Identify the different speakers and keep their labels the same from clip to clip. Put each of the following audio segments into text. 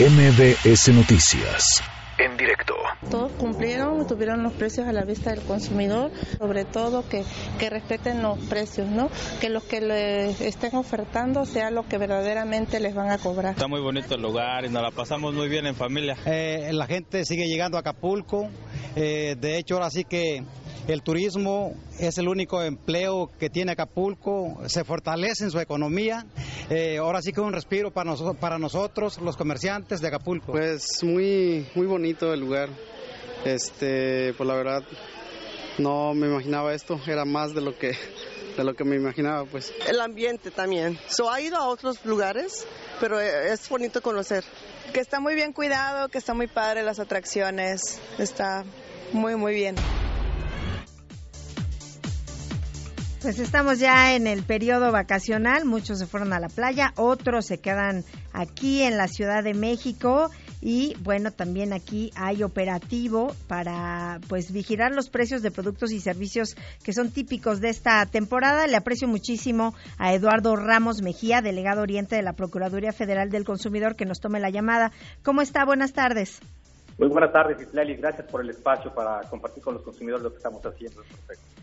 Speaker 1: MBS Noticias. En directo.
Speaker 2: Todos cumplieron, tuvieron los precios a la vista del consumidor, sobre todo que, que respeten los precios, ¿no? Que los que le estén ofertando sea lo que verdaderamente les van a cobrar.
Speaker 3: Está muy bonito el lugar y nos la pasamos muy bien en familia.
Speaker 4: Eh, la gente sigue llegando a Acapulco, eh, de hecho ahora sí que el turismo es el único empleo que tiene Acapulco, se fortalece en su economía. Eh, ahora sí que un respiro para nosotros, para nosotros, los comerciantes de Acapulco.
Speaker 5: Pues muy, muy bonito el lugar. Este, pues la verdad, no me imaginaba esto, era más de lo que de lo que me imaginaba, pues.
Speaker 6: El ambiente también. So, ha ido a otros lugares, pero es bonito conocer.
Speaker 7: Que está muy bien cuidado, que está muy padre las atracciones, está muy, muy bien.
Speaker 8: Pues estamos ya en el periodo vacacional, muchos se fueron a la playa, otros se quedan aquí en la Ciudad de México y bueno, también aquí hay operativo para pues vigilar los precios de productos y servicios que son típicos de esta temporada. Le aprecio muchísimo a Eduardo Ramos Mejía, delegado Oriente de la Procuraduría Federal del Consumidor, que nos tome la llamada. ¿Cómo está? Buenas tardes.
Speaker 9: Muy buenas tardes, Islali. Gracias por el espacio para compartir con los consumidores lo que estamos haciendo.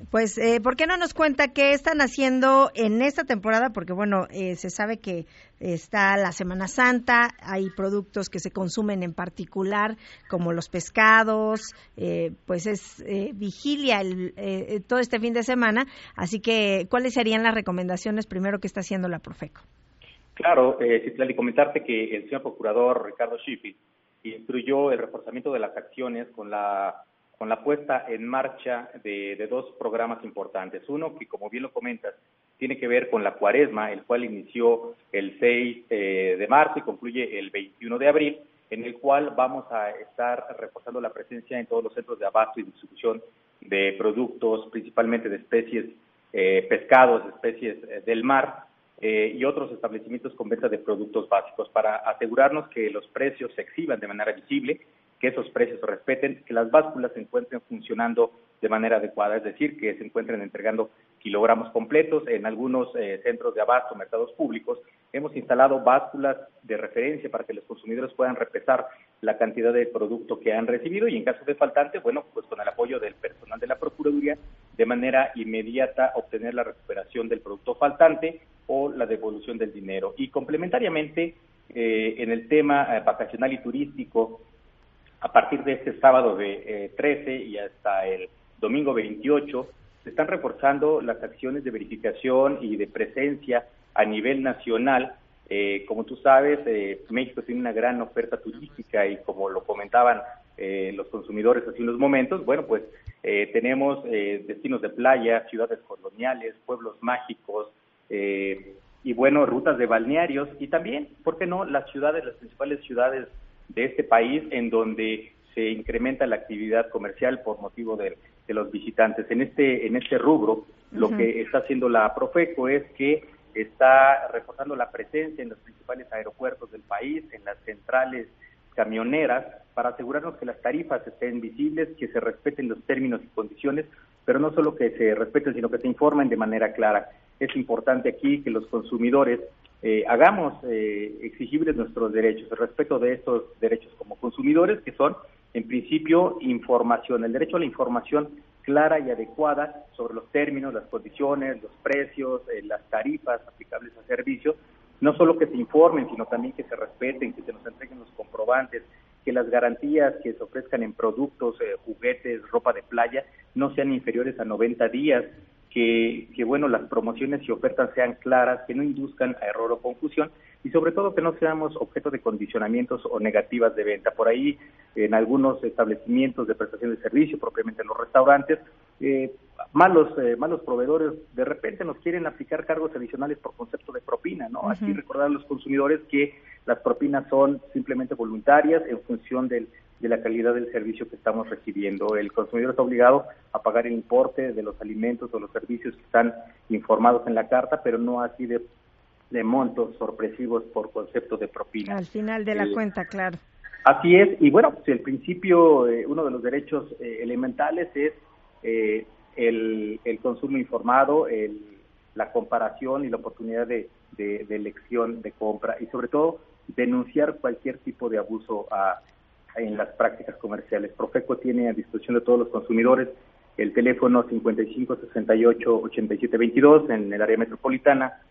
Speaker 8: Pues, eh, ¿por qué no nos cuenta qué están haciendo en esta temporada? Porque, bueno, eh, se sabe que está la Semana Santa, hay productos que se consumen en particular, como los pescados, eh, pues es eh, vigilia el, eh, todo este fin de semana. Así que, ¿cuáles serían las recomendaciones primero que está haciendo la Profeco?
Speaker 9: Claro, eh, Islali, comentarte que el señor procurador Ricardo Schiffy instruyó el reforzamiento de las acciones con la con la puesta en marcha de, de, dos programas importantes. Uno que, como bien lo comentas, tiene que ver con la cuaresma, el cual inició el 6 eh, de marzo y concluye el 21 de abril, en el cual vamos a estar reforzando la presencia en todos los centros de abasto y distribución de productos, principalmente de especies, eh, pescados, especies eh, del mar, eh, y otros establecimientos con venta de productos básicos para asegurarnos que los precios se exhiban de manera visible, que esos precios se respeten, que las básculas se encuentren funcionando de manera adecuada, es decir, que se encuentren entregando kilogramos completos. En algunos eh, centros de abasto, mercados públicos, hemos instalado básculas de referencia para que los consumidores puedan repesar la cantidad de producto que han recibido y en caso de faltante, bueno, pues con el apoyo del personal de la Procuraduría, de manera inmediata obtener la recuperación del producto faltante o la devolución del dinero. Y complementariamente, eh, en el tema eh, vacacional y turístico, a partir de este sábado de eh, 13 y hasta el domingo 28, se están reforzando las acciones de verificación y de presencia a nivel nacional. Eh, como tú sabes, eh, México tiene una gran oferta turística y como lo comentaban los consumidores hace unos momentos, bueno, pues tenemos destinos de playa, ciudades coloniales, pueblos mágicos, eh, y bueno, rutas de balnearios y también, ¿por qué no?, las ciudades, las principales ciudades de este país en donde se incrementa la actividad comercial por motivo de, de los visitantes. En este, en este rubro, uh -huh. lo que está haciendo la Profeco es que está reforzando la presencia en los principales aeropuertos del país, en las centrales camioneras, para asegurarnos que las tarifas estén visibles, que se respeten los términos y condiciones, pero no solo que se respeten, sino que se informen de manera clara. Es importante aquí que los consumidores eh, hagamos eh, exigibles nuestros derechos, el respeto de estos derechos como consumidores, que son, en principio, información, el derecho a la información clara y adecuada sobre los términos, las condiciones, los precios, eh, las tarifas aplicables al servicio, no solo que se informen, sino también que se respeten, que se nos entreguen los comprobantes, que las garantías que se ofrezcan en productos, eh, juguetes, ropa de playa, no sean inferiores a 90 días, que, que, bueno, las promociones y ofertas sean claras, que no induzcan a error o confusión y sobre todo que no seamos objeto de condicionamientos o negativas de venta. Por ahí, en algunos establecimientos de prestación de servicio, propiamente en los restaurantes, eh, malos eh, malos proveedores de repente nos quieren aplicar cargos adicionales por concepto de propina, ¿no? Uh -huh. Así recordar a los consumidores que las propinas son simplemente voluntarias en función del de la calidad del servicio que estamos recibiendo. El consumidor está obligado a pagar el importe de los alimentos o los servicios que están informados en la carta, pero no así de, de montos sorpresivos por concepto de propina.
Speaker 8: Al final de la eh, cuenta, claro.
Speaker 9: Así es, y bueno, pues el principio, eh, uno de los derechos eh, elementales es eh, el, el, consumo informado, el, la comparación y la oportunidad de, de, de elección de compra y sobre todo denunciar cualquier tipo de abuso en las prácticas comerciales. Profeco tiene a disposición de todos los consumidores el teléfono 5568-8722 en el área metropolitana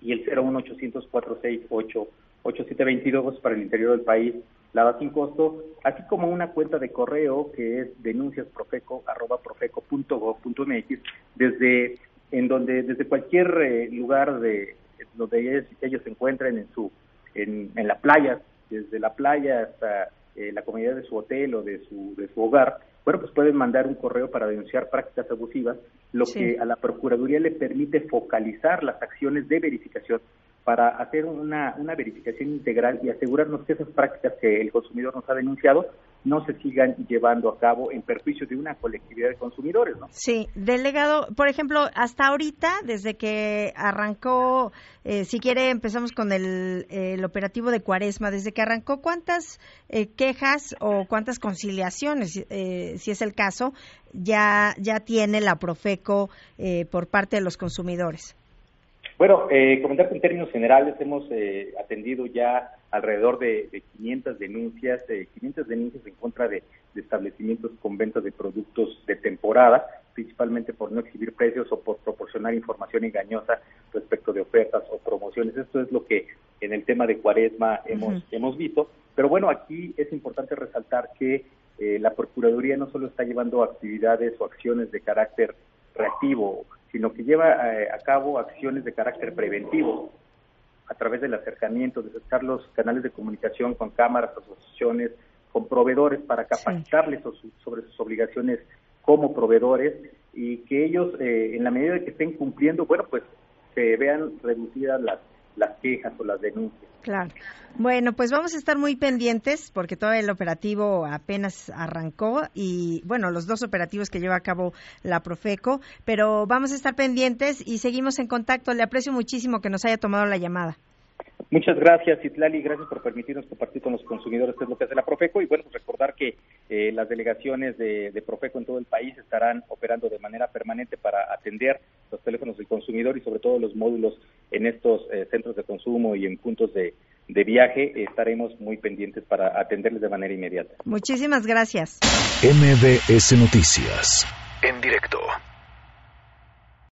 Speaker 9: y el 01800 468 8722 para el interior del país, la da sin costo, así como una cuenta de correo que es denunciasprofeco@profeco.gov.mx desde en donde desde cualquier eh, lugar de donde ellos, se encuentren en su en, en la playa, desde la playa hasta eh, la comunidad de su hotel o de su de su hogar, bueno, pues pueden mandar un correo para denunciar prácticas abusivas, lo que a la Procuraduría le permite focalizar las acciones de verificación para hacer una, una verificación integral y asegurarnos que esas prácticas que el consumidor nos ha denunciado no se sigan llevando a cabo en perjuicio de una colectividad de consumidores, ¿no?
Speaker 8: Sí, delegado, por ejemplo, hasta ahorita, desde que arrancó, eh, si quiere, empezamos con el, operativo de Cuaresma, desde que arrancó, ¿cuántas eh, quejas o cuántas conciliaciones, eh, si es el caso, ya, ya tiene la Profeco por parte de los consumidores?
Speaker 9: Bueno, eh, comentarte en términos generales, hemos eh, atendido ya alrededor de, 500 denuncias, eh, 500 denuncias en contra de, establecimientos con venta de productos de temporada, principalmente por no exhibir precios o por proporcionar información engañosa respecto de ofertas o promociones. Esto es lo que en el tema de cuaresma hemos, hemos visto. Pero bueno, aquí es importante resaltar que eh, la Procuraduría no solo está llevando actividades o acciones de carácter reactivo, sino que lleva eh, a cabo acciones de carácter preventivo a través del acercamiento, de acercar los canales de comunicación con cámaras, asociaciones, con proveedores para capacitarles sobre sus obligaciones como proveedores y que ellos, eh, en la medida de que estén cumpliendo, bueno, pues se vean reducidas las, las quejas o las denuncias.
Speaker 8: Claro. Bueno, pues vamos a estar muy pendientes porque todo el operativo apenas arrancó y bueno, los dos operativos que lleva a cabo la Profeco, pero vamos a estar pendientes y seguimos en contacto. Le aprecio muchísimo que nos haya tomado la llamada.
Speaker 9: Muchas gracias, Itlali, gracias por permitirnos compartir con los consumidores qué es lo que hace la Profeco y bueno, pues recordar que eh, las delegaciones de, Profeco en todo el país estarán operando de manera permanente para atender los teléfonos del consumidor y sobre todo los módulos en estos eh, centros de consumo y en puntos de, de viaje. Estaremos muy pendientes para atenderles de manera inmediata.
Speaker 8: Muchísimas gracias.
Speaker 1: MBS Noticias, en directo.